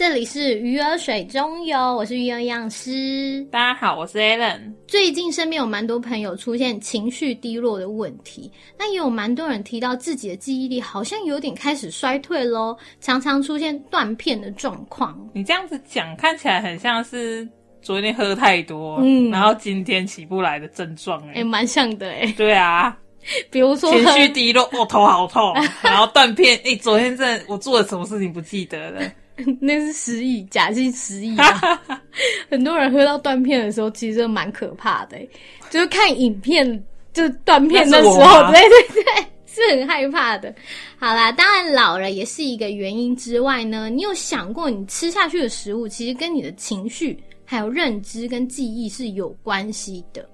这里是鱼儿水中游，我是鱼儿营养师。大家好，我是 Alan。最近身边有蛮多朋友出现情绪低落的问题，那也有蛮多人提到自己的记忆力好像有点开始衰退喽，常常出现断片的状况。你这样子讲，看起来很像是昨天喝太多，嗯，然后今天起不来的症状，哎，蛮像的，哎，对啊。比如说情绪低落，我头好痛，然后断片。哎，昨天这我做了什么事情不记得了？那是失忆，假性失忆啊！很多人喝到断片的时候，其实蛮可怕的。就是看影片就断片的时候，对对对，是很害怕的。好啦，当然老了也是一个原因之外呢，你有想过你吃下去的食物其实跟你的情绪、还有认知跟记忆是有关系的。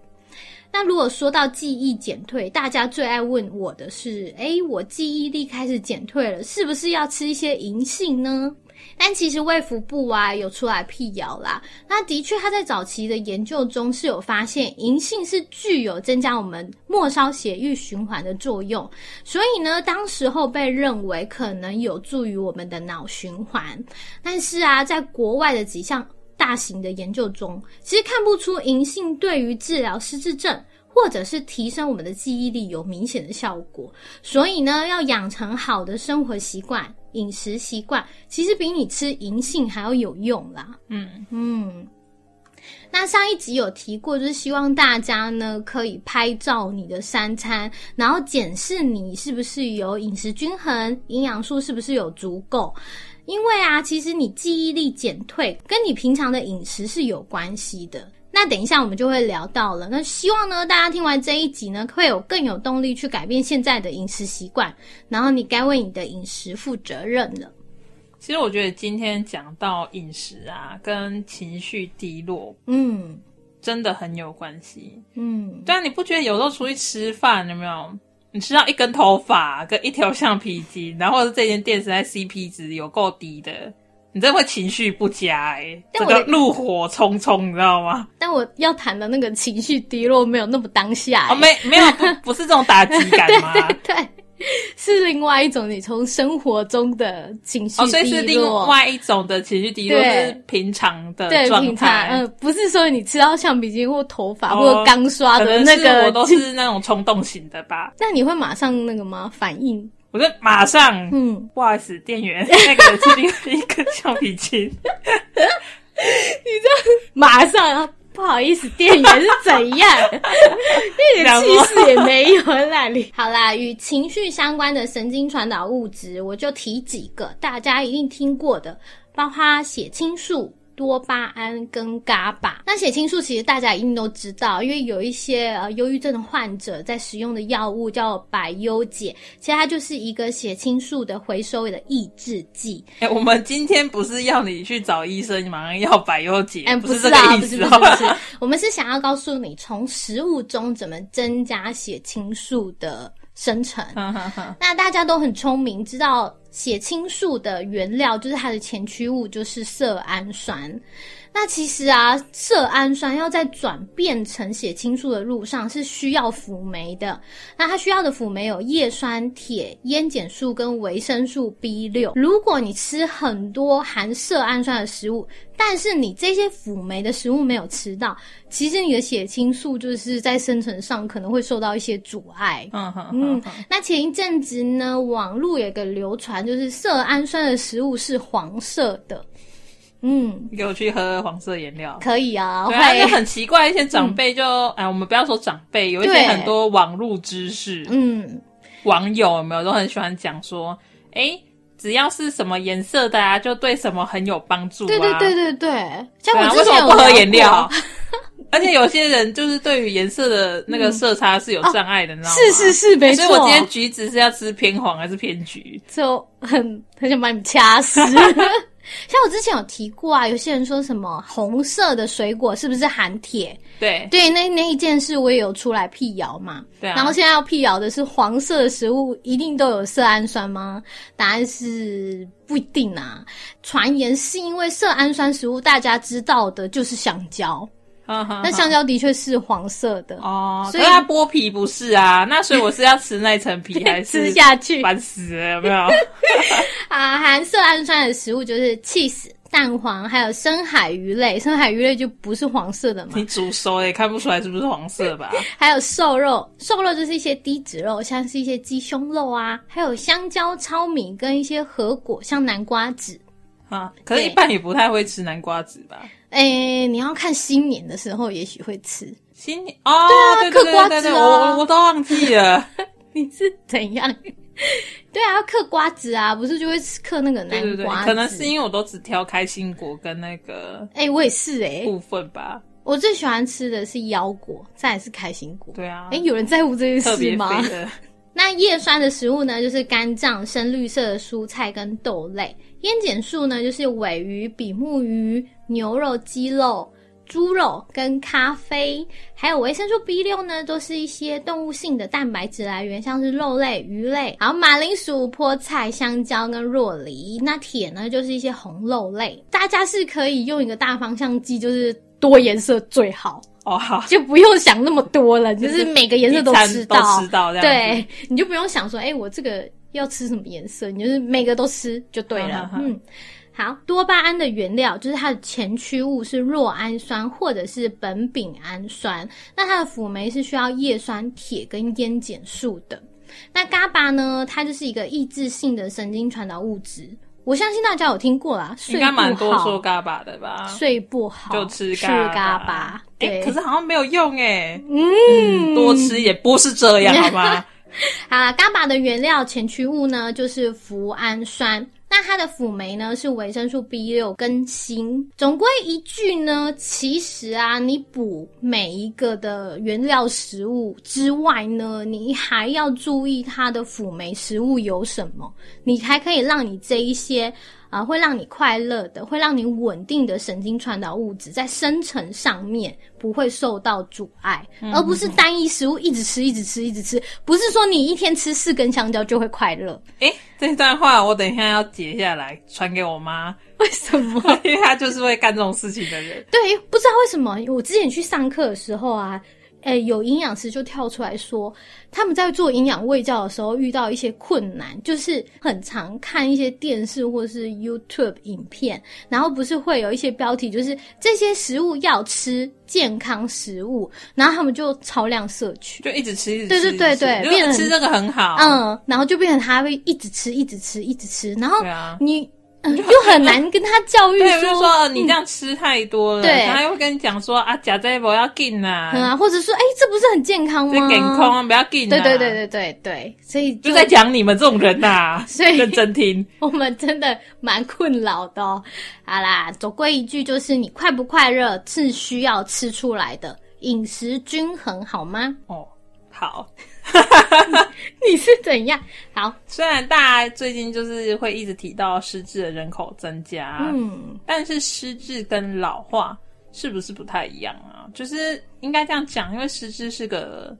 那如果说到记忆减退，大家最爱问我的是：哎，我记忆力开始减退了，是不是要吃一些银杏呢？但其实卫福部啊有出来辟谣啦。那的确，他在早期的研究中是有发现，银杏是具有增加我们末梢血液循环的作用，所以呢，当时候被认为可能有助于我们的脑循环。但是啊，在国外的几项。大型的研究中，其实看不出银杏对于治疗失智症或者是提升我们的记忆力有明显的效果。所以呢，要养成好的生活习惯、饮食习惯，其实比你吃银杏还要有用啦。嗯嗯。那上一集有提过，就是希望大家呢可以拍照你的三餐，然后检视你是不是有饮食均衡，营养素是不是有足够。因为啊，其实你记忆力减退跟你平常的饮食是有关系的。那等一下我们就会聊到了。那希望呢，大家听完这一集呢，会有更有动力去改变现在的饮食习惯，然后你该为你的饮食负责任了。其实我觉得今天讲到饮食啊，跟情绪低落，嗯，真的很有关系。嗯，对啊，你不觉得有时候出去吃饭有没有？你吃到一根头发跟一条橡皮筋，然后是这间店实在 CP 值有够低的，你真的会情绪不佳哎，这个怒火冲冲，你知道吗？但我要谈的那个情绪低落没有那么当下，哦，没没有不不是这种打击感 吗？对。是另外一种你从生活中的情绪低落，所以是另外一种的情绪低落，是平常的状态。嗯，不是说你吃到橡皮筋或头发或刚刷的那个，我都是那种冲动型的吧？那你会马上那个吗？反应？我就马上，嗯，不好意思，店员，那个是另外一根橡皮筋。你这样马上。不好意思，店员是怎样？一 点气势也没有那里。好啦，与情绪相关的神经传导物质，我就提几个大家一定听过的，包括血清素。多巴胺跟伽巴，那血清素其实大家一定都知道，因为有一些呃忧郁症的患者在使用的药物叫百忧解，其实它就是一个血清素的回收的抑制剂。哎，我们今天不是要你去找医生，马上要百忧解，哎，不是这个意思，不是，不是，我们是想要告诉你，从食物中怎么增加血清素的生成。那大家都很聪明，知道。血清素的原料就是它的前驱物，就是色氨酸。那其实啊，色氨酸要在转变成血清素的路上是需要辅酶的。那它需要的辅酶有叶酸、铁、烟碱素跟维生素 B 六。如果你吃很多含色氨酸的食物，但是你这些辅酶的食物没有吃到，其实你的血清素就是在生成上可能会受到一些阻碍。嗯哼嗯。那前一阵子呢，网络有个流传，就是色氨酸的食物是黄色的。嗯，给我去喝黄色颜料，可以啊。对啊，就很奇怪，一些长辈就哎，我们不要说长辈，有一些很多网络知识，嗯，网友有没有都很喜欢讲说，哎，只要是什么颜色的啊，就对什么很有帮助。对对对对对，像我为什么不喝颜料？而且有些人就是对于颜色的那个色差是有 障碍的，你知道吗？是是是，没错。所以我今天橘子是要吃偏黄还是偏橘？就很很想把你掐死。像我之前有提过啊，有些人说什么红色的水果是不是含铁？对对，那那一件事我也有出来辟谣嘛。对啊。然后现在要辟谣的是黄色的食物一定都有色氨酸吗？答案是不一定啊。传言是因为色氨酸食物大家知道的就是香蕉。那香蕉的确是黄色的哦，所以它剥皮不是啊？那所以我是要吃那层皮还是吃下去？烦死了，有没有？啊，含色氨酸的食物就是 cheese、蛋黄，还有深海鱼类。深海鱼类就不是黄色的嘛？你煮熟也看不出来是不是黄色吧？还有瘦肉，瘦肉就是一些低脂肉，像是一些鸡胸肉啊，还有香蕉、糙米跟一些核果，像南瓜子。啊，可是一般也不太会吃南瓜子吧？哎，你要看新年的时候，也许会吃新年哦。对啊，嗑瓜子哦，我都忘记了。你是怎样？对啊，要嗑瓜子啊，不是就会嗑那个南瓜子？可能是因为我都只挑开心果跟那个。哎，我也是哎，部分吧。我最喜欢吃的是腰果，再是开心果。对啊。哎，有人在乎这件事吗？那叶酸的食物呢，就是肝脏、深绿色的蔬菜跟豆类；烟碱素呢，就是尾鱼、比目鱼、牛肉、鸡肉、猪肉跟咖啡；还有维生素 B 六呢，都是一些动物性的蛋白质来源，像是肉类、鱼类，还有马铃薯、菠菜、香蕉跟若梨。那铁呢，就是一些红肉类。大家是可以用一个大方向记，就是多颜色最好。哦，好，就不用想那么多了，就是每个颜色都吃到，吃到，对，你就不用想说，哎，我这个要吃什么颜色，你就是每个都吃就对了。嗯，好，多巴胺的原料就是它的前驱物是酪氨酸或者是苯丙氨酸，那它的辅酶是需要叶酸、铁跟烟碱素的。那嘎巴呢，它就是一个抑制性的神经传导物质。我相信大家有听过啦，睡应该蛮多说嘎巴的吧？睡不好就吃嘎巴，对，可是好像没有用哎。嗯，多吃也不是这样，好吗？好，嘎巴的原料前驱物呢，就是脯氨酸。那它的辅酶呢是维生素 B 六跟锌。总归一句呢，其实啊，你补每一个的原料食物之外呢，你还要注意它的辅酶食物有什么，你才可以让你这一些。啊，会让你快乐的，会让你稳定的神经传导物质在生成上面不会受到阻碍，而不是单一食物一直吃、一直吃、一直吃。不是说你一天吃四根香蕉就会快乐。诶，这段话我等一下要截下来传给我妈。为什么？因为她就是会干这种事情的人。对，不知道为什么。我之前去上课的时候啊。哎，有营养师就跳出来说，他们在做营养喂教的时候遇到一些困难，就是很常看一些电视或是 YouTube 影片，然后不是会有一些标题，就是这些食物要吃健康食物，然后他们就超量摄取，就一直吃，一直对对对对，变成吃这个很好，嗯，然后就变成他会一直吃，一直吃，一直吃，然后你。又很难跟他教育 说，你这样吃太多了，对，他又会跟你讲说啊，假这波要紧呐，啊，或者说，哎，这不是很健康吗？健康不要紧，对对对对对对，所以就在讲你们这种人呐，所以认真听，我们真的蛮困扰的。好啦，总归一句就是，你快不快乐是需要吃出来的，饮食均衡好吗？哦，好。你是怎样？好，虽然大家最近就是会一直提到失智的人口增加，嗯，但是失智跟老化是不是不太一样啊？就是应该这样讲，因为失智是个。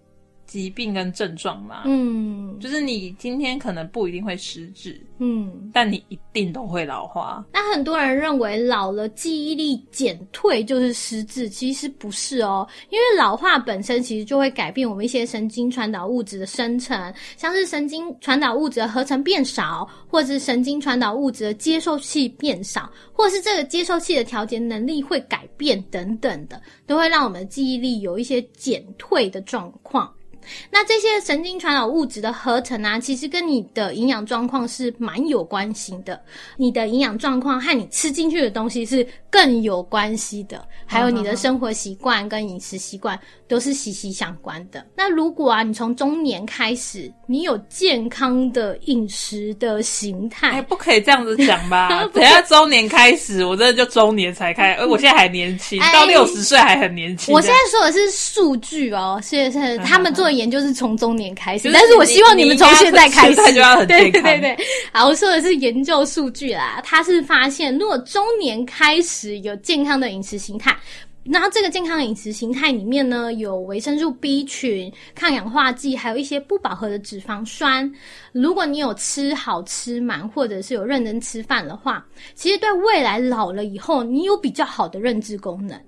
疾病跟症状嘛，嗯，就是你今天可能不一定会失智，嗯，但你一定都会老化。那很多人认为老了记忆力减退就是失智，其实不是哦，因为老化本身其实就会改变我们一些神经传导物质的生成，像是神经传导物质的合成变少，或者是神经传导物质的接受器变少，或是这个接受器的调节能力会改变等等的，都会让我们的记忆力有一些减退的状况。那这些神经传导物质的合成啊，其实跟你的营养状况是蛮有关系的。你的营养状况和你吃进去的东西是更有关系的，还有你的生活习惯跟饮食习惯都是息息相关的。那如果啊，你从中年开始，你有健康的饮食的形态，哎，不可以这样子讲吧？等下中年开始，我真的就中年才开，而我现在还年轻，到六十岁还很年轻。我现在说的是数据哦，是是他们做的。研究是从中年开始，但是我希望你们从现在开始，对对对对。好，我说的是研究数据啦，他是发现，如果中年开始有健康的饮食形态，然后这个健康的饮食形态里面呢，有维生素 B 群、抗氧化剂，还有一些不饱和的脂肪酸。如果你有吃好吃满，或者是有认真吃饭的话，其实对未来老了以后，你有比较好的认知功能。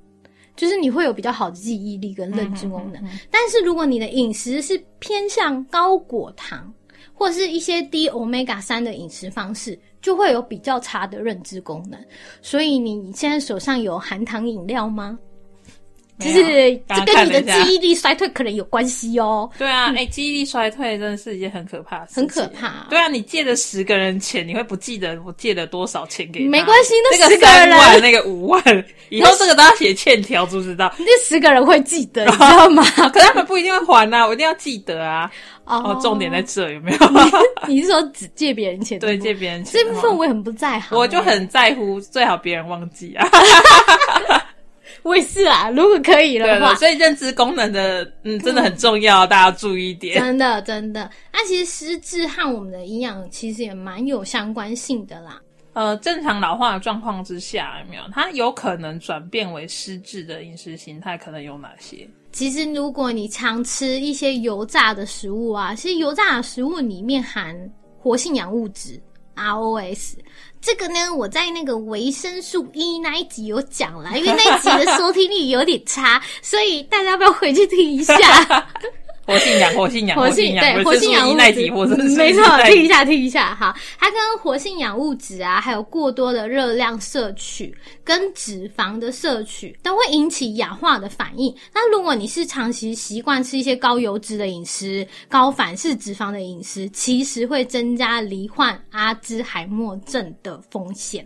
就是你会有比较好的记忆力跟认知功能，但是如果你的饮食是偏向高果糖，或是一些低 omega 三的饮食方式，就会有比较差的认知功能。所以你现在手上有含糖饮料吗？就是这跟你的记忆力衰退可能有关系哦。对啊，哎，记忆力衰退真的是一件很可怕的事情。很可怕。对啊，你借了十个人钱，你会不记得我借了多少钱给你？没关系，那十个人，那个五万，以后这个都要写欠条，知不知道？那十个人会记得，你知道吗？可他们不一定会还呐，我一定要记得啊。哦，重点在这有没有？你是说只借别人钱？对，借别人钱。这部分我也很不在乎，我就很在乎，最好别人忘记啊。我也是啊，如果可以的话，所以认知功能的，嗯，真的很重要，大家注意一点。真的，真的。那其实失智和我们的营养其实也蛮有相关性的啦。呃，正常老化的状况之下，有没有它有可能转变为失智的饮食形态？可能有哪些？其实，如果你常吃一些油炸的食物啊，其实油炸的食物里面含活性氧物质 ROS。这个呢，我在那个维生素 E 那一集有讲了，因为那一集的收听率有点差，所以大家要不要回去听一下？活性氧，活性氧，活性对活性氧物质，没错，听一下，听一下哈。它跟活性氧物质啊，还有过多的热量摄取跟脂肪的摄取，都会引起氧化的反应。那如果你是长期习惯吃一些高油脂的饮食、高反式脂肪的饮食，其实会增加罹患阿兹海默症的风险。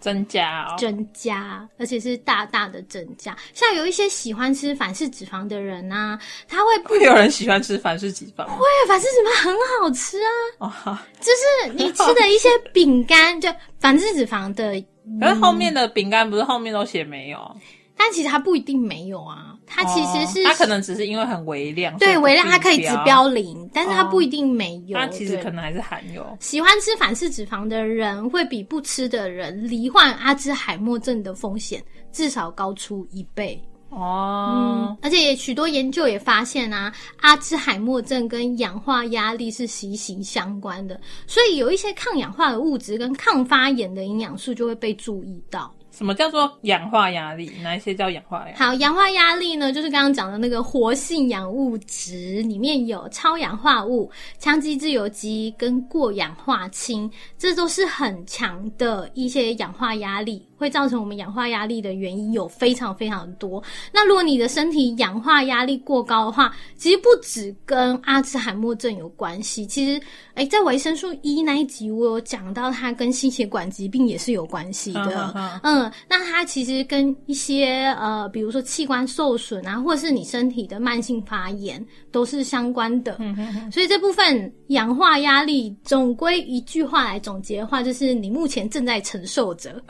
增加，增加，而且是大大的增加。像有一些喜欢吃反式脂肪的人啊，他会会有人喜欢吃反式脂肪，会反式脂肪很好吃啊。就是你吃的一些饼干，就反式脂肪的，可是后面的饼干不是后面都写没有？但其实它不一定没有啊，它其实是它可能只是因为很微量，对微量它可以指标零，但是它不一定没有，它其实可能还是含有。喜欢吃反式脂肪的人，会比不吃的人罹患阿兹海默症的风险至少高出一倍哦。嗯，而且许多研究也发现啊，阿兹海默症跟氧化压力是息息相关的，所以有一些抗氧化的物质跟抗发炎的营养素就会被注意到。什么叫做氧化压力？哪一些叫氧化压？好，氧化压力呢，就是刚刚讲的那个活性氧物质里面有超氧化物、羟基自由基跟过氧化氢，这都是很强的一些氧化压力。会造成我们氧化压力的原因有非常非常多。那如果你的身体氧化压力过高的话，其实不止跟阿兹海默症有关系。其实，哎，在维生素 E 那一集我有讲到，它跟心血管疾病也是有关系的。嗯，那它其实跟一些呃，比如说器官受损啊，或是你身体的慢性发炎都是相关的。嗯所以这部分氧化压力，总归一句话来总结的话，就是你目前正在承受着。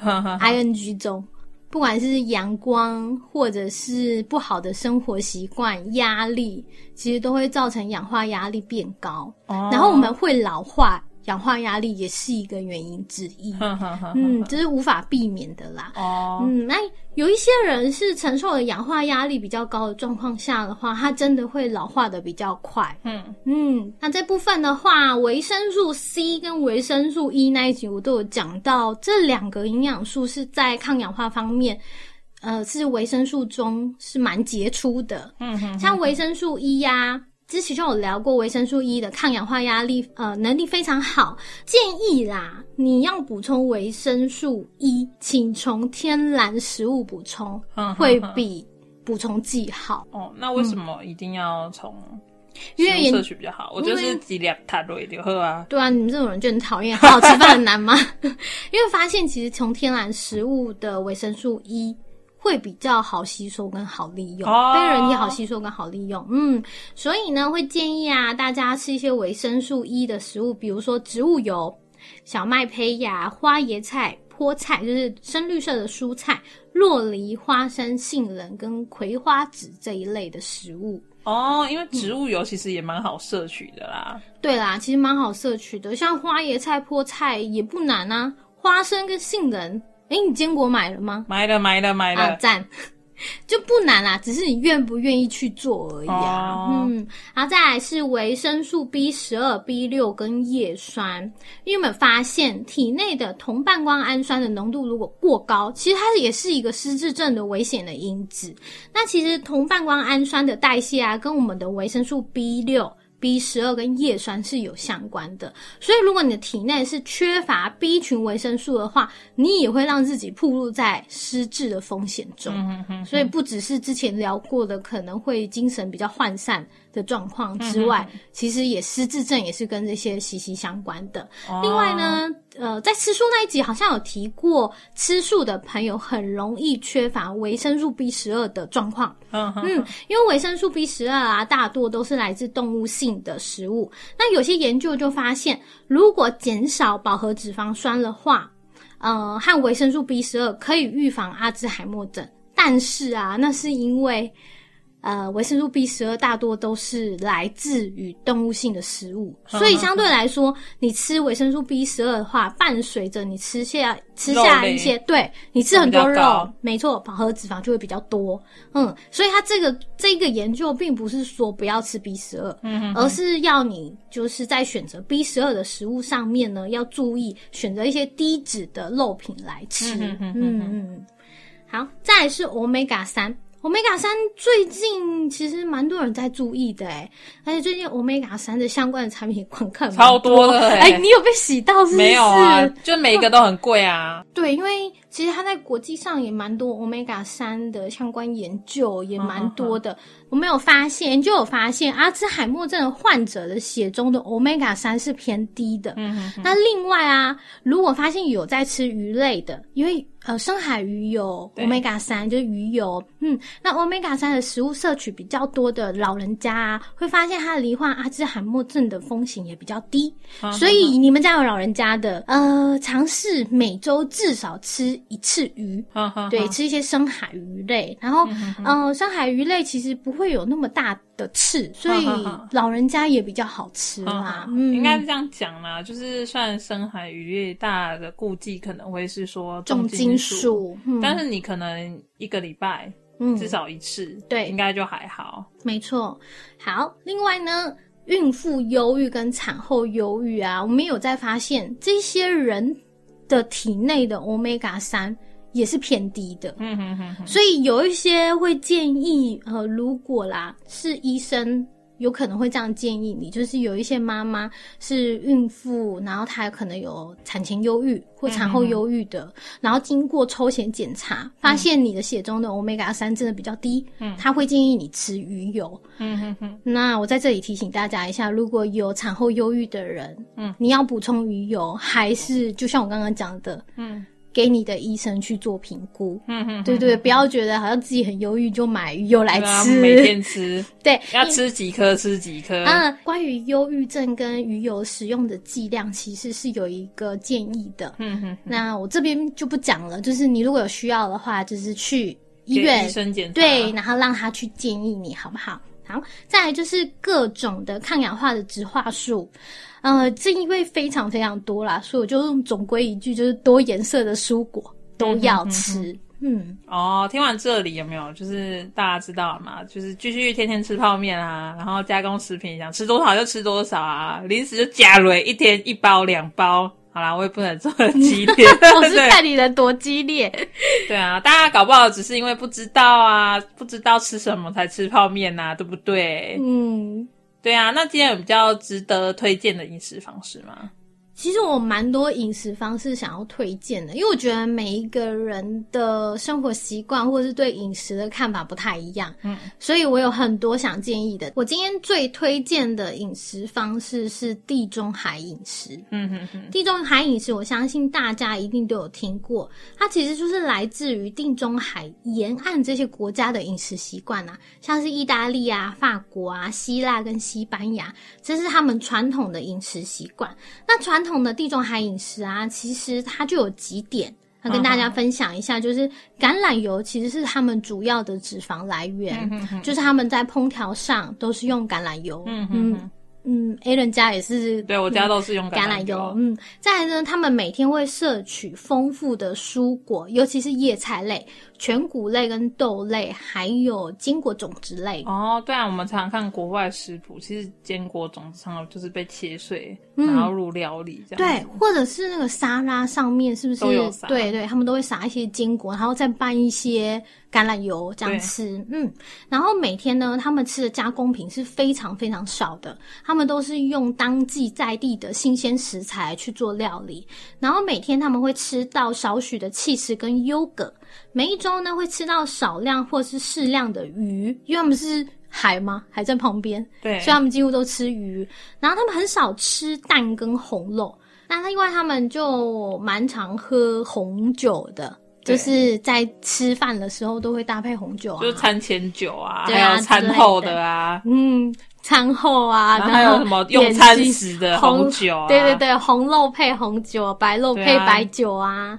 Ing 中，不管是阳光或者是不好的生活习惯、压力，其实都会造成氧化压力变高，然后我们会老化。氧化压力也是一个原因之一，嗯，这是无法避免的啦。哦，嗯，那有一些人是承受了氧化压力比较高的状况下的话，他真的会老化的比较快。嗯嗯，那这部分的话，维生素 C 跟维生素 E 那一集我都有讲到，这两个营养素是在抗氧化方面，呃，是维生素中是蛮杰出的。嗯哼，像维生素 E 呀。之前就有聊过维生素 E 的抗氧化压力，呃，能力非常好。建议啦，你要补充维生素 E，请从天然食物补充，会比补充剂好。哦，那为什么一定要从？因为摄取比较好，我就是剂量太多一点喝啊。对啊，你们这种人就很讨厌，好好吃饭很难吗？因为发现其实从天然食物的维生素 E。会比较好吸收跟好利用，非人体好吸收跟好利用。嗯，所以呢，会建议啊，大家吃一些维生素 E 的食物，比如说植物油、小麦胚芽、花椰菜、菠菜，就是深绿色的蔬菜、洛梨、花生、杏仁跟葵花籽这一类的食物。哦，因为植物油其实也蛮好摄取的啦。对啦，其实蛮好摄取的，像花椰菜、菠菜也不难啊，花生跟杏仁。哎，你坚果买了吗？买了，买了，买了。赞，就不难啦，只是你愿不愿意去做而已啊。嗯，然后再来是维生素 B 十二、B 六跟叶酸。你有没有发现体内的同半胱氨酸的浓度如果过高，其实它也是一个失智症的危险的因子。那其实同半胱氨酸的代谢啊，跟我们的维生素 B 六。B 十二跟叶酸是有相关的，所以如果你的体内是缺乏 B 群维生素的话，你也会让自己暴露在失智的风险中。所以不只是之前聊过的可能会精神比较涣散的状况之外，其实也失智症也是跟这些息息相关的。另外呢，呃，在吃素那一集好像有提过，吃素的朋友很容易缺乏维生素 B 十二的状况。嗯嗯，因为维生素 B 十二啊，大多都是来自动物性。的食物，那有些研究就发现，如果减少饱和脂肪酸的话，呃，和维生素 B 十二可以预防阿兹海默症。但是啊，那是因为。呃，维生素 B 十二大多都是来自于动物性的食物，所以相对来说，你吃维生素 B 十二的话，伴随着你吃下吃下一些，对你吃很多肉，没错，饱和脂肪就会比较多。嗯，所以它这个这个研究并不是说不要吃 B 十二，嗯，而是要你就是在选择 B 十二的食物上面呢，要注意选择一些低脂的肉品来吃。嗯嗯，好，再来是 Omega 三。Omega 三最近其实蛮多人在注意的哎，而且最近 Omega 三的相关的产品广告超多的哎，你有被洗到是不是？没有啊，就每一个都很贵啊。对，因为其实它在国际上也蛮多 Omega 三的相关研究也蛮多的。我们有发现，研究有发现，阿兹海默症患者的血中的 Omega 三是偏低的。嗯那另外啊，如果发现有在吃鱼类的，因为呃，深海鱼有 omega 三，就是鱼油。嗯，那 omega 三的食物摄取比较多的老人家啊，会发现他罹患阿兹海默症的风险也比较低。所以你们家有老人家的，呃，尝试每周至少吃一次鱼。对，吃一些深海鱼类。然后，嗯，深海鱼类其实不会有那么大。的刺，所以老人家也比较好吃啦。嗯，应该是这样讲啦，就是算深海鱼类大的顾忌可能会是说重金属，但是你可能一个礼拜至少一次，对，应该就还好。没错。好，另外呢，孕妇忧郁跟产后忧郁啊，我们有在发现这些人的体内的 omega 三。也是偏低的，嗯哼哼，所以有一些会建议，呃，如果啦是医生，有可能会这样建议你，就是有一些妈妈是孕妇，然后她可能有产前忧郁或产后忧郁的，然后经过抽血检查，发现你的血中的 omega 三真的比较低，嗯，他会建议你吃鱼油，嗯哼哼。那我在这里提醒大家一下，如果有产后忧郁的人，嗯，你要补充鱼油，还是就像我刚刚讲的，嗯。给你的医生去做评估，嗯嗯，对对，不要觉得好像自己很忧郁就买鱼油来吃，每天吃，对，要吃几颗吃几颗。嗯，关于忧郁症跟鱼油使用的剂量，其实是有一个建议的，嗯哼。那我这边就不讲了，就是你如果有需要的话，就是去医院医生检查，对，然后让他去建议你好不好？好，再来就是各种的抗氧化的植化素。呃，正因为非常非常多啦，所以我就用总归一句，就是多颜色的蔬果都要吃。嗯，哦，听完这里有没有？就是大家知道了嘛？就是继续天天吃泡面啊，然后加工食品，想吃多少就吃多少啊，零食就加瑞一天一包两包。好啦，我也不能这么激烈。我是看你人多激烈。对啊，大家搞不好只是因为不知道啊，不知道吃什么才吃泡面呐，对不对？嗯。对啊，那今天有比较值得推荐的饮食方式吗？其实我蛮多饮食方式想要推荐的，因为我觉得每一个人的生活习惯或者是对饮食的看法不太一样，嗯，所以我有很多想建议的。我今天最推荐的饮食方式是地中海饮食，嗯哼哼，地中海饮食我相信大家一定都有听过，它其实就是来自于地中海沿岸这些国家的饮食习惯啊，像是意大利啊、法国啊、希腊跟西班牙，这是他们传统的饮食习惯。那传统的地中海饮食啊，其实它就有几点，要跟大家分享一下，就是橄榄油其实是他们主要的脂肪来源，就是他们在烹调上都是用橄榄油。嗯嗯嗯，A 人家也是，对我家都是用橄榄油。嗯，再来呢，他们每天会摄取丰富的蔬果，尤其是叶菜类。全谷类跟豆类，还有坚果种子类。哦，对啊，我们常常看国外食谱，其实坚果种子常就是被切碎，然后入料理这样。对，或者是那个沙拉上面是不是？都有对对，他们都会撒一些坚果，然后再拌一些。橄榄油这样吃，嗯，然后每天呢，他们吃的加工品是非常非常少的，他们都是用当季在地的新鲜食材去做料理，然后每天他们会吃到少许的气食跟优格，每一周呢会吃到少量或是适量的鱼，因为他们是海吗？海在旁边，对，所以他们几乎都吃鱼，然后他们很少吃蛋跟红肉，那另外他们就蛮常喝红酒的。就是在吃饭的时候都会搭配红酒啊，就餐前酒啊，还有餐后的啊，嗯，餐后啊，然后还有什么用餐时的红酒，对对对，红肉配红酒，白肉配白酒啊。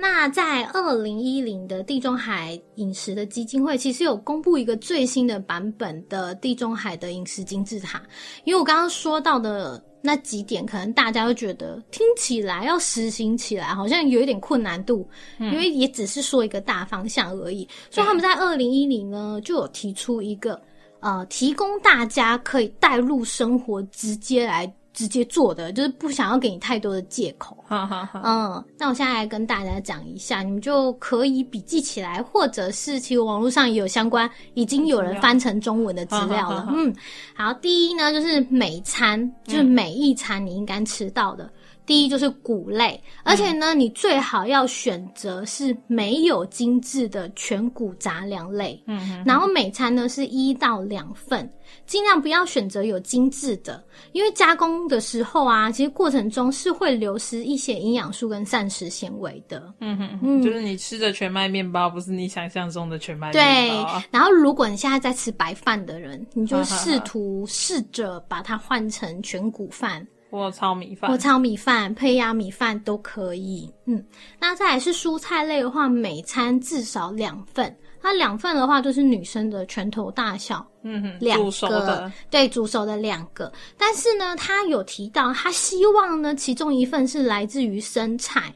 那在二零一零的地中海饮食的基金会，其实有公布一个最新的版本的地中海的饮食金字塔，因为我刚刚说到的。那几点可能大家都觉得听起来要实行起来好像有一点困难度，因为也只是说一个大方向而已。所以他们在二零一零呢就有提出一个呃，提供大家可以带入生活，直接来。直接做的就是不想要给你太多的借口。嗯，那我现在来跟大家讲一下，你们就可以笔记起来，或者是其实网络上也有相关，已经有人翻成中文的资料了。嗯，好，第一呢就是每餐，就是每一餐你应该吃到的。第一就是谷类，而且呢，你最好要选择是没有精致的全谷杂粮类。嗯，然后每餐呢是一到两份，尽量不要选择有精致的，因为加工的时候啊，其实过程中是会流失一些营养素跟膳食纤维的。嗯哼，嗯，就是你吃的全麦面包不是你想象中的全麦面包。对，然后如果你现在在吃白饭的人，你就试图试着把它换成全谷饭。或炒米饭，或炒米饭、胚芽米饭都可以。嗯，那再来是蔬菜类的话，每餐至少两份。那两份的话，就是女生的拳头大小。嗯哼，两个对，煮熟的两个。但是呢，他有提到，他希望呢，其中一份是来自于生菜。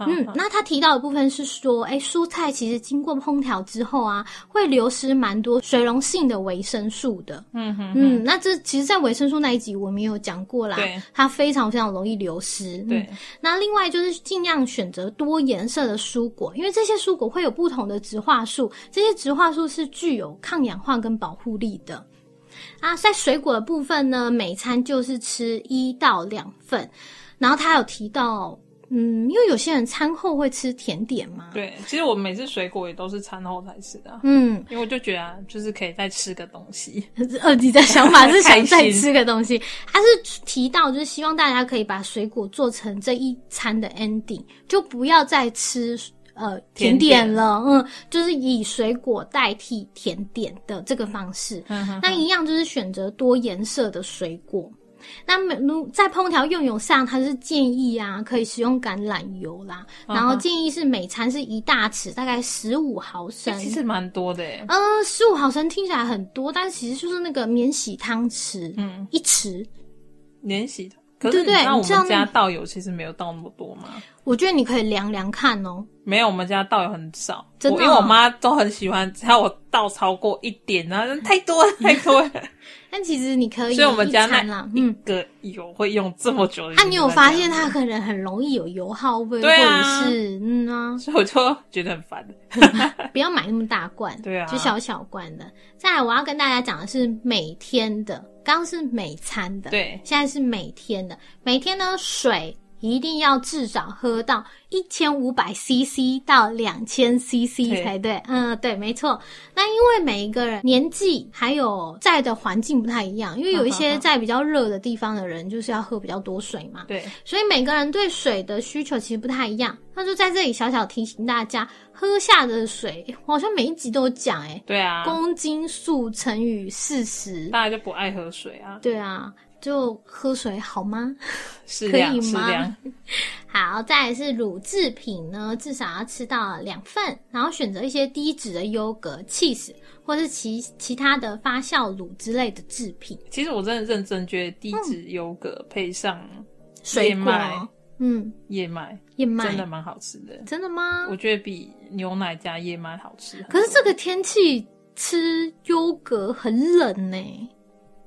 嗯，那他提到的部分是说，哎，蔬菜其实经过烹调之后啊，会流失蛮多水溶性的维生素的。嗯哼，嗯，那这其实，在维生素那一集我们也有讲过啦，对，它非常非常容易流失。对，那另外就是尽量选择多颜色的蔬果，因为这些蔬果会有不同的植化素，这些植化素是具有抗氧化跟保护力的。啊，在水果的部分呢，每餐就是吃一到两份，然后他有提到。嗯，因为有些人餐后会吃甜点嘛。对，其实我每次水果也都是餐后才吃的。嗯，因为我就觉得就是可以再吃个东西。二弟的想法是想再 吃个东西，他是提到就是希望大家可以把水果做成这一餐的 ending，就不要再吃呃甜点了。嗯，就是以水果代替甜点的这个方式。嗯那一样就是选择多颜色的水果。那每如在烹调用油上，它是建议啊，可以使用橄榄油啦。然后建议是每餐是一大匙，大概十五毫升，其实蛮多的。嗯，十五毫升听起来很多，但其实就是那个免洗汤匙，嗯，一匙免洗的。可是那我们家倒油其实没有倒那么多吗？我觉得你可以量量看哦。没有，我们家倒油很少，真的，因为我妈都很喜欢，只要我倒超过一点啊，太多了，太多了。但其实你可以，所以我们家那一个油会用这么久。啊，你有发现它可能很容易有油耗味，或者是嗯啊，所以我就觉得很烦。不要买那么大罐，对啊，就小小罐的。再来，我要跟大家讲的是每天的，刚刚是每餐的，对，现在是每天的。每天呢，水一定要至少喝到。一千五百 CC 到两千 CC 才对，嗯，对，没错。那因为每一个人年纪还有在的环境不太一样，因为有一些在比较热的地方的人就是要喝比较多水嘛，对，所以每个人对水的需求其实不太一样。那就在这里小小提醒大家，喝下的水，好像每一集都讲，哎，对啊，公斤数乘以四十，大家就不爱喝水啊，对啊，就喝水好吗？可以吗？好，再来是乳制品呢，至少要吃到两份，然后选择一些低脂的优格、cheese 或是其其他的发酵乳之类的制品。其实我真的认真觉得低脂优格配上燕麦，嗯，燕麦，燕麦真的蛮好吃的。真的吗？我觉得比牛奶加燕麦好吃。可是这个天气吃优格很冷呢。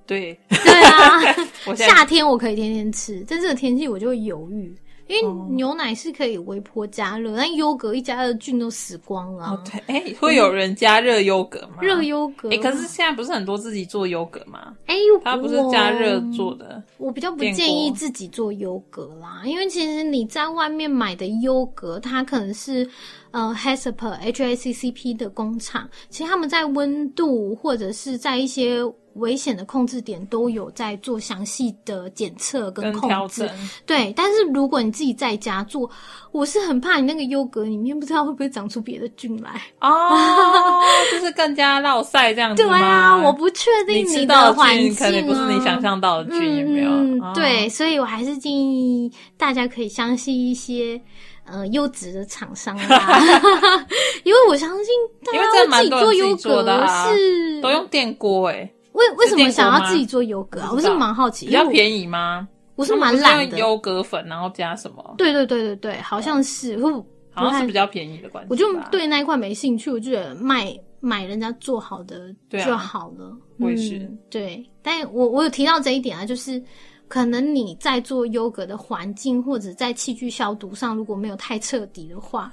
对，对啊，夏天我可以天天吃，但这个天气我就会犹豫。因为牛奶是可以微波加热，但优格一加热菌都死光了。对，哎，会有人加热优格吗？热优格，哎，可是现在不是很多自己做优格吗？哎，它不是加热做的。我比较不建议自己做优格啦，因为其实你在外面买的优格，它可能是呃 Hacpp H A C C P 的工厂，其实他们在温度或者是在一些。危险的控制点都有在做详细的检测跟控制，对。但是如果你自己在家做，我是很怕你那个优格里面不知道会不会长出别的菌来哦，就是更加落晒这样子对啊，我不确定你的环境可能不是你想象到的菌，有没有？对，所以我还是建议大家可以相信一些呃优质的厂商啦，因为我相信大家自己做优格是都用电锅哎。为为什么想要自己做优格啊？我是蛮好奇，比较便宜吗？我是蛮懒的，优格粉然后加什么？对对对对对，好像是，好像是比较便宜的关系。我就对那一块没兴趣，我觉得卖买人家做好的就好了。我也是，对，但我我有提到这一点啊，就是。可能你在做优格的环境或者在器具消毒上，如果没有太彻底的话，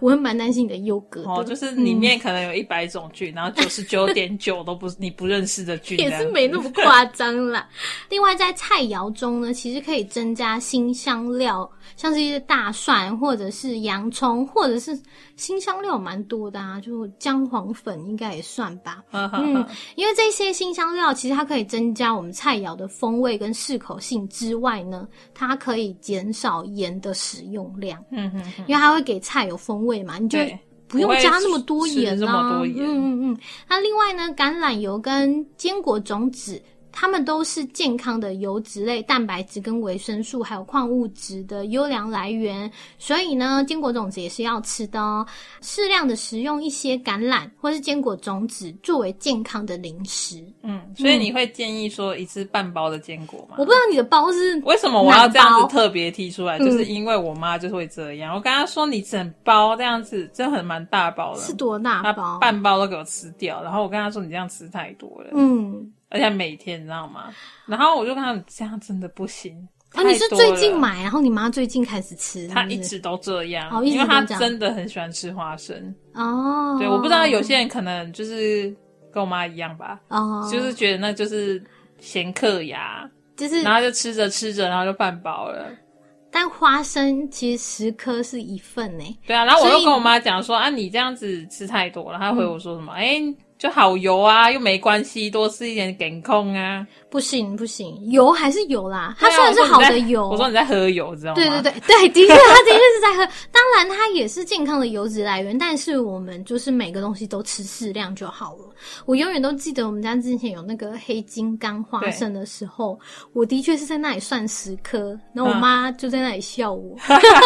我会蛮担心你的优格。哦，就是里面可能有一百种菌，然后九十九点九都不是你不认识的菌，也是没那么夸张啦。另外，在菜肴中呢，其实可以增加新香料，像是一些大蒜或者是洋葱，或者是新香料蛮多的啊，就姜黄粉应该也算吧。嗯，因为这些新香料其实它可以增加我们菜肴的风味跟适口。性之外呢，它可以减少盐的使用量。嗯嗯，因为它会给菜有风味嘛，你就不用加那么多盐啦。嗯嗯嗯。那另外呢，橄榄油跟坚果种子。它们都是健康的油脂类、蛋白质跟维生素，还有矿物质的优良来源。所以呢，坚果种子也是要吃的哦。适量的食用一些橄榄或是坚果种子作为健康的零食。嗯，所以你会建议说一次半包的坚果吗？我不知道你的包是为什么我要这样子特别提出来，就是因为我妈就会这样。我跟她说，你整包这样子真的很蛮大包的，是多大包？半包都给我吃掉。然后我跟她说，你这样吃太多了。嗯。而且每天你知道吗？然后我就跟他这样真的不行。啊，你是最近买，然后你妈最近开始吃，她一直都这样，因为她真的很喜欢吃花生。哦，对，我不知道有些人可能就是跟我妈一样吧，哦，就是觉得那就是咸克牙，就是然后就吃着吃着，然后就半饱了。但花生其实十颗是一份呢。对啊，然后我又跟我妈讲说啊，你这样子吃太多了。她回我说什么？哎。就好油啊，又没关系，多吃一点减控啊。不行不行，油还是有啦。它虽然是好的油，我说你在喝油，知道吗？对对对对，的确，他的确是在喝。当然，它也是健康的油脂来源，但是我们就是每个东西都吃适量就好了。我永远都记得我们家之前有那个黑金刚花生的时候，我的确是在那里算十颗，然后我妈就在那里笑我，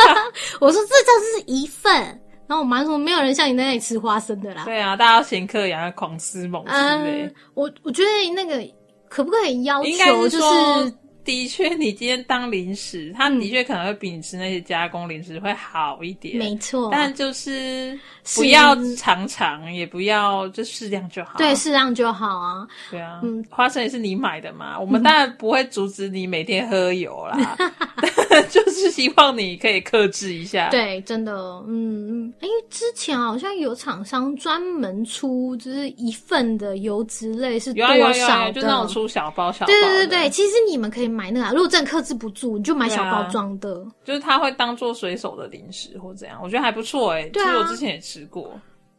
我说这叫是一份。然后我妈说：“没有人像你在那里吃花生的啦。”对啊，大家嫌克牙狂吃猛吃嗯。我我觉得那个可不可以要求就是？的确，你今天当零食，它的确可能会比你吃那些加工零食会好一点。没错，但就是不要常常，也不要就适量就好。对，适量就好啊。对啊，嗯，花生也是你买的嘛，我们当然不会阻止你每天喝油啦，就是希望你可以克制一下。对，真的，嗯嗯，哎，之前好像有厂商专门出就是一份的油脂类是多少的，就那种出小包小包。对对对对，其实你们可以。买那个，如果真的克制不住，你就买小包装的。就是它会当做随手的零食或怎样，我觉得还不错哎。其实我之前也吃过。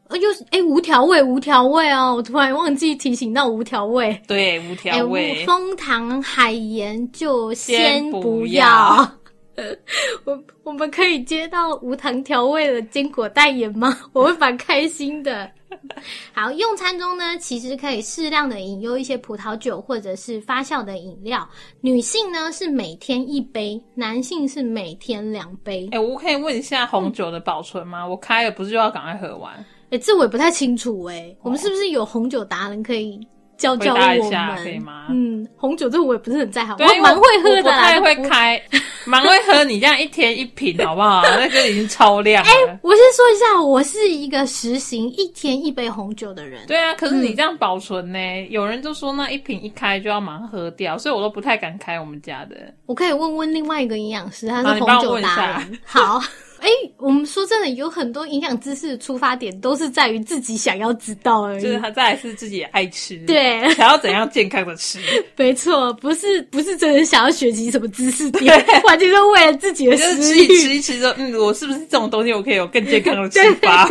呃，又是哎，无调味，无调味哦！我突然忘记提醒到无调味。对，无调味。蜂糖海盐就先不要。我我们可以接到无糖调味的坚果代言吗？我会蛮开心的。好，用餐中呢，其实可以适量的饮用一些葡萄酒或者是发酵的饮料。女性呢是每天一杯，男性是每天两杯。哎，我可以问一下红酒的保存吗？我开了不是就要赶快喝完？哎，这我也不太清楚哎。我们是不是有红酒达人可以教教我们？可以吗？嗯，红酒这我也不是很在行，我蛮会喝的，不太会开，蛮会喝。你这样一天一瓶好不好？那个已经超量了。哎，我先说一下，我是一个实行一天一杯红酒的人。对啊，可是你这样保存呢？有人就说那一瓶一开就要马上喝掉，所以我都不太敢开我们家的。我可以问问另外一个营养师，他是红酒达人。好。哎，我们说真的，有很多营养知识的出发点都是在于自己想要知道而已。就是他再是自己爱吃，对，想要怎样健康的吃。没错，不是不是真的想要学习什么知识点，完全是为了自己的食欲。吃一吃，说嗯，我是不是这种东西我可以有更健康的吃法？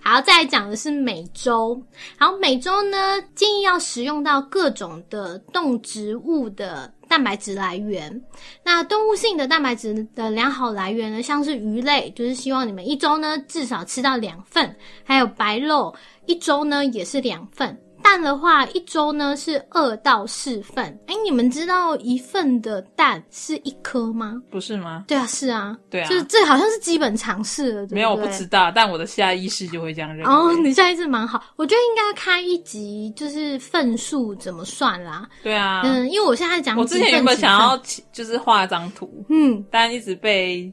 好，再来讲的是美洲。好，美洲呢，建议要食用到各种的动植物的。蛋白质来源，那动物性的蛋白质的良好来源呢，像是鱼类，就是希望你们一周呢至少吃到两份，还有白肉，一周呢也是两份。蛋的话，一周呢是二到四份。哎，你们知道一份的蛋是一颗吗？不是吗？对啊，是啊，对啊，就是这好像是基本常识了。没有，我不知道，但我的下意识就会这样认为。哦，你下意识蛮好，我觉得应该开一集就是份数怎么算啦。对啊，嗯，因为我现在讲，我之前原本想要就是画张图，嗯，但一直被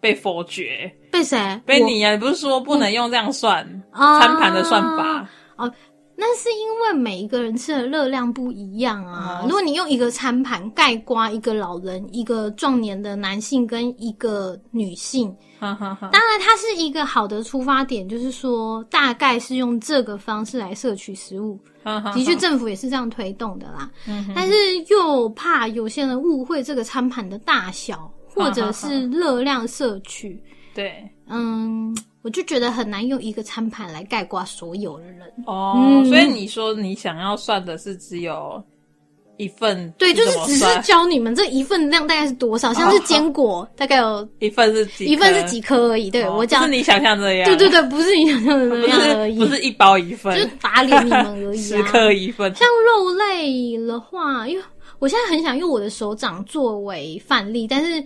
被否决。被谁？被你啊！你不是说不能用这样算餐盘的算法？哦。那是因为每一个人吃的热量不一样啊。如果你用一个餐盘盖刮一个老人、一个壮年的男性跟一个女性，当然它是一个好的出发点，就是说大概是用这个方式来摄取食物。的确，政府也是这样推动的啦。但是又怕有些人误会这个餐盘的大小，或者是热量摄取。对，嗯。我就觉得很难用一个餐盘来概括所有的人哦，所以你说你想要算的是只有一份，对，就是只是教你们这一份量大概是多少，像是坚果大概有 一份是几一份是几颗而已，对我讲是你想象这样，对对对，不是你想象的那样而已，不是一包一份，就是打脸你们而已，十颗一份。像肉类的话，因为我现在很想用我的手掌作为范例，但是。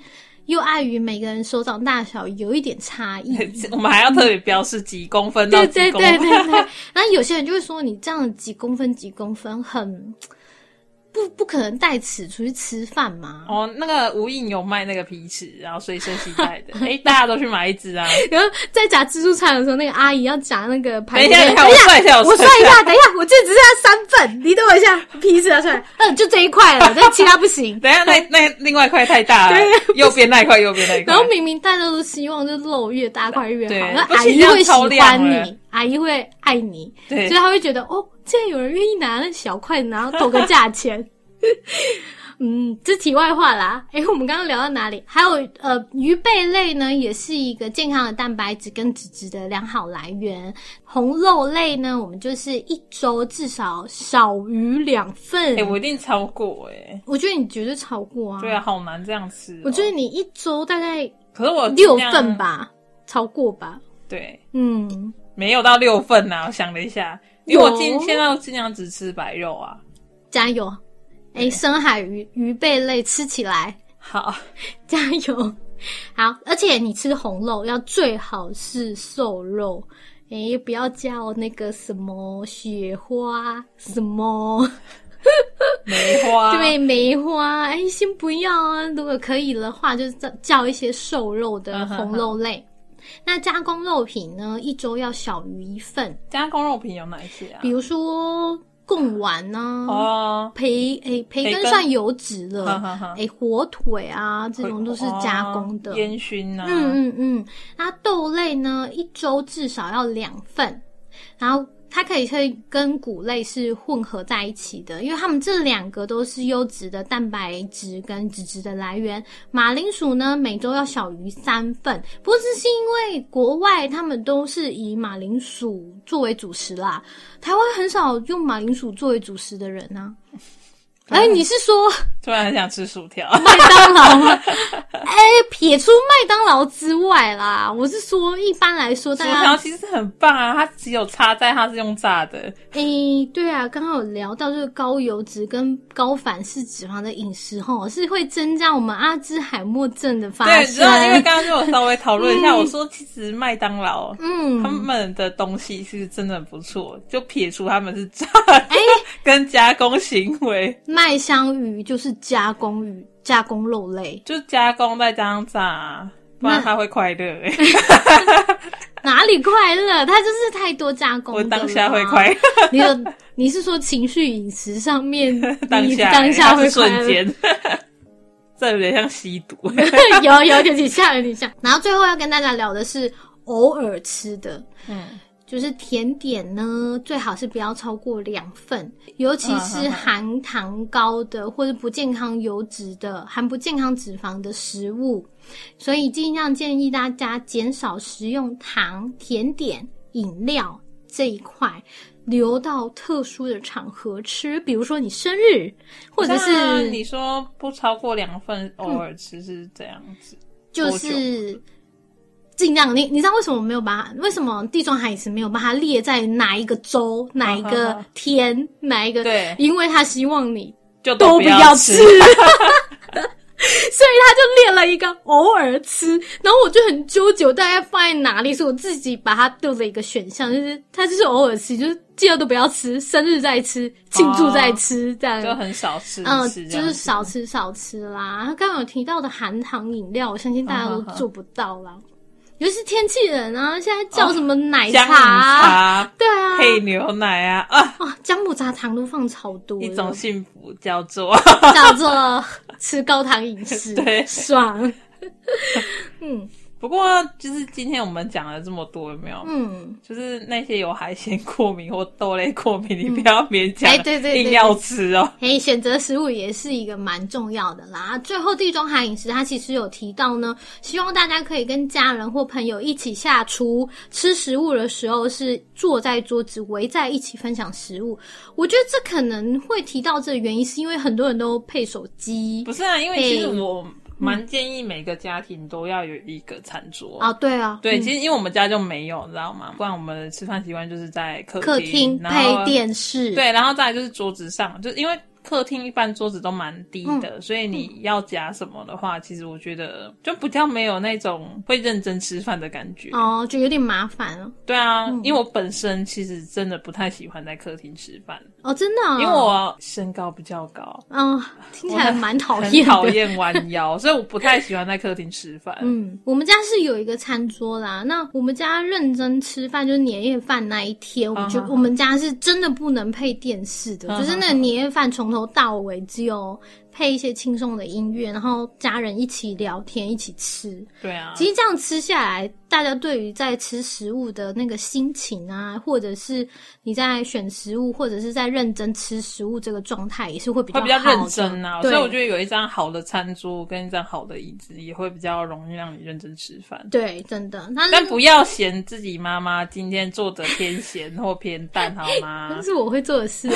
又碍于每个人手掌大小有一点差异，我们还要特别标示几公分到几公分。对对对对对。然后有些人就会说，你这样几公分几公分很。不不可能带尺出去吃饭嘛？哦，那个无印有卖那个皮尺，然后随身携带的。哎，大家都去买一支啊。然后在夹自助餐的时候，那个阿姨要夹那个排。等一下，等一下，我算一下，我算一下。等一下，我这只剩下三份，你等我一下，皮尺拿出来。嗯，就这一块了，但其他不行。等一下，那那另外一块太大了，右边那一块，右边那一块。然后明明大家都希望，就肉越大块越好。那阿姨会喜欢你，阿姨会爱你，所以他会觉得哦，竟然有人愿意拿那小块，然后投个价钱。嗯，这题外话啦。哎，我们刚刚聊到哪里？还有呃，鱼贝类呢，也是一个健康的蛋白质跟脂质的良好来源。红肉类呢，我们就是一周至少少于两份。哎，我一定超过哎。我觉得你绝对超过啊。对啊，好难这样吃。我觉得你一周大概，可是我六份吧，超过吧？对，嗯，没有到六份呐。我想了一下，因为我今现在尽量只吃白肉啊。加油！哎，深海鱼、鱼贝类吃起来好，加油！好，而且你吃红肉要最好是瘦肉，哎，不要叫那个什么雪花什么 梅花，对梅花，哎，先不要啊。如果可以的话，就叫叫一些瘦肉的红肉类。那加工肉品呢，一周要小于一份。加工肉品有哪一些啊？比如说。贡丸呐，哦，培诶培根算油脂了，诶火腿啊这种都是加工的，烟熏啊，嗯嗯嗯，那豆类呢一周至少要两份，然后。它可以会跟谷类是混合在一起的，因为它们这两个都是优质的蛋白质跟脂质的来源。马铃薯呢，每周要小于三份，不过这是因为国外他们都是以马铃薯作为主食啦，台湾很少用马铃薯作为主食的人呢。哎，你是说突然很想吃薯条？麦当劳吗？哎，撇出麦当劳之外啦，我是说一般来说，薯条其实很棒啊，它只有差在它是用炸的。哎，对啊，刚刚有聊到就是高油脂跟高反式脂肪的饮食吼，是会增加我们阿兹海默症的发生。对，知道，因为刚刚就有稍微讨论一下，我说其实麦当劳，嗯，他们的东西是真的很不错，就撇除他们是炸，哎，跟加工行为。麦香鱼就是加工鱼，加工肉类，就加工再加上炸，不然他会快乐。哪里快乐？它就是太多加工。我当下会快乐。你你是说情绪饮食上面 当下当下会瞬间？这有点像吸毒。有有点像，有点像。然后最后要跟大家聊的是偶尔吃的，嗯，就是甜点呢，最好是不要超过两份，尤其是含糖高的或者不健康油脂的、含不健康脂肪的食物。所以尽量建议大家减少食用糖、甜点、饮料这一块，留到特殊的场合吃，比如说你生日，或者是你说不超过两份，偶尔吃是这样子，就是尽量。你你知道为什么没有把为什么地中海饮食没有把它列在哪一个州、哪一个天、哪一个？对，因为他希望你就都不要吃。所以他就列了一个偶尔吃，然后我就很纠结，大概放在哪里？所以我自己把它丢了一个选项，就是他就是偶尔吃，就是记得都不要吃，生日再吃，庆祝再吃，这样就很少吃，嗯，就是少吃少吃啦。他刚刚有提到的含糖饮料，我相信大家都做不到啦。尤其是天气冷啊，现在叫什么奶茶？对啊，配牛奶啊啊！姜母茶糖都放超多，一种幸福叫做叫做吃高糖饮食，对，爽。嗯。不过，就是今天我们讲了这么多，有没有？嗯，就是那些有海鲜过敏或豆类过敏，你不要勉强，哎，对对，硬要吃哦。哎，选择食物也是一个蛮重要的啦。最后，地中海饮食它其实有提到呢，希望大家可以跟家人或朋友一起下厨吃食物的时候，是坐在桌子围在一起分享食物。我觉得这可能会提到这个原因，是因为很多人都配手机。不是啊，因为其实我。蛮建议每个家庭都要有一个餐桌啊，对啊，对，其实因为我们家就没有，你知道吗？不然我们的吃饭习惯就是在客厅配电视，对，然后再来就是桌子上，就因为。客厅一般桌子都蛮低的，所以你要夹什么的话，其实我觉得就比较没有那种会认真吃饭的感觉。哦，就有点麻烦了。对啊，因为我本身其实真的不太喜欢在客厅吃饭。哦，真的，因为我身高比较高，嗯，听起来蛮讨厌，讨厌弯腰，所以我不太喜欢在客厅吃饭。嗯，我们家是有一个餐桌啦，那我们家认真吃饭就是年夜饭那一天，我觉得我们家是真的不能配电视的，就是那个年夜饭从头。头到尾只有配一些轻松的音乐，然后家人一起聊天，一起吃。对啊，其实这样吃下来。大家对于在吃食物的那个心情啊，或者是你在选食物，或者是在认真吃食物这个状态，也是会比较会比较认真啊。所以我觉得有一张好的餐桌跟一张好的椅子，也会比较容易让你认真吃饭。对，真的。但不要嫌自己妈妈今天做的偏咸或偏淡，好吗？那是我会做的事。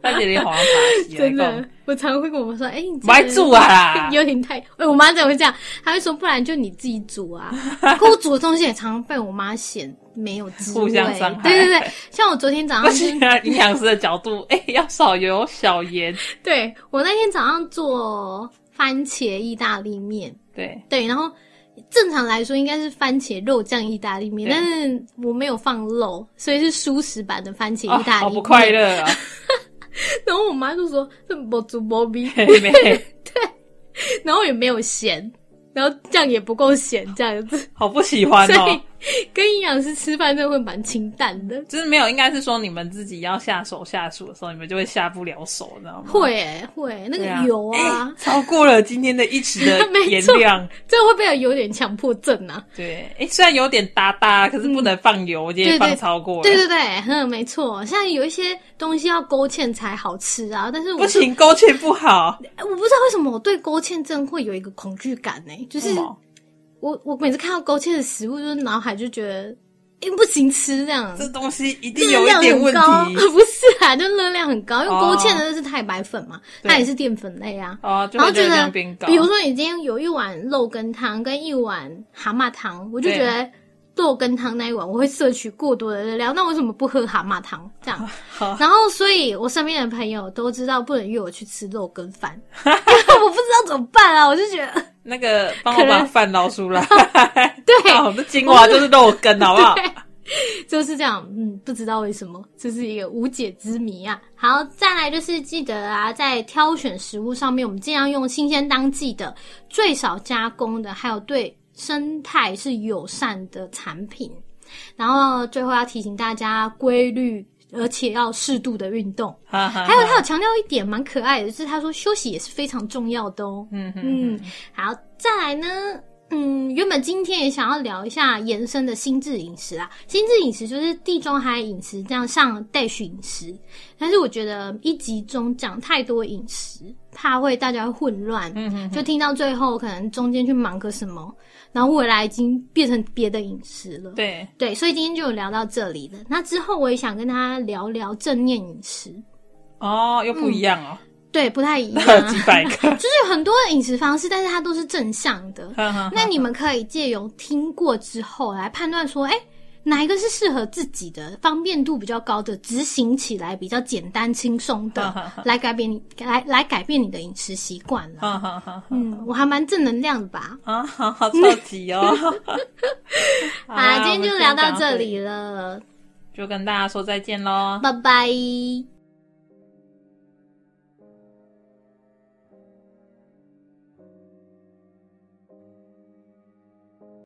大姐，你好像打戏，真的。我常会跟我妈说：“哎，你不爱煮啊？有点太……哎，我妈怎么会这样？她会说：不然就你自己煮啊。可我煮的东西也常常被我妈嫌没有滋味。互相伤害。对对对，像我昨天早上，营养师的角度，哎，要少油少盐。对我那天早上做番茄意大利面，对对，然后正常来说应该是番茄肉酱意大利面，但是我没有放肉，所以是舒适版的番茄意大利面。好不快乐啊！然后我妈就说：“这不煮波比，对，然后也没有咸，然后酱也不够咸，这样子，好不喜欢哦。” 跟营养师吃饭真的会蛮清淡的，就是没有，应该是说你们自己要下手下厨的时候，你们就会下不了手，知道吗？会会，那个油啊，超过了今天的一匙的 盐量，这会不会有点强迫症啊？对，哎，虽然有点哒哒，可是不能放油，今天放超过了。对对对，嗯，没错，像有一些东西要勾芡才好吃啊，但是不行，勾芡不好。我不知道为什么我对勾芡症会有一个恐惧感呢？就是。我我每次看到勾芡的食物，就是脑海就觉得，哎，不行吃这样。这东西一定有一点问题。不是啊，就热量很高，因为勾芡的是太白粉嘛，它也是淀粉类啊。哦，然后觉得，比如说你今天有一碗肉羹汤跟一碗蛤蟆汤，我就觉得肉羹汤那一碗我会摄取过多的热量，那为什么不喝蛤蟆汤这样？然后，所以我身边的朋友都知道不能约我去吃肉羹饭，我不知道怎么办啊，我就觉得。那个帮我把饭捞出来。对，那精华就是肉羹，好不好？就是这样，嗯，不知道为什么，这是一个无解之谜啊。好，再来就是记得啊，在挑选食物上面，我们尽量用新鲜当季的、最少加工的，还有对生态是友善的产品。然后最后要提醒大家，规律而且要适度的运动。还有他有强调一点蛮可爱的，就是他说休息也是非常重要的哦。嗯嗯，好，再来呢。嗯，原本今天也想要聊一下延伸的心智饮食啊，心智饮食就是地中海饮食这样上 dash 饮食，但是我觉得一集中讲太多饮食，怕会大家混乱，嗯就听到最后可能中间去忙个什么，然后未来已经变成别的饮食了，对。对，所以今天就聊到这里了。那之后我也想跟大家聊聊正念饮食，哦，又不一样哦。对，不太一样。几百个，就是有很多饮食方式，但是它都是正向的。那你们可以借由听过之后来判断说，哎，哪一个是适合自己的，方便度比较高的，执行起来比较简单轻松的，来改变你，来来改变你的饮食习惯了。嗯，我还蛮正能量的吧？啊，好好超级哦。好，今天就聊到这里了，就跟大家说再见喽，拜拜。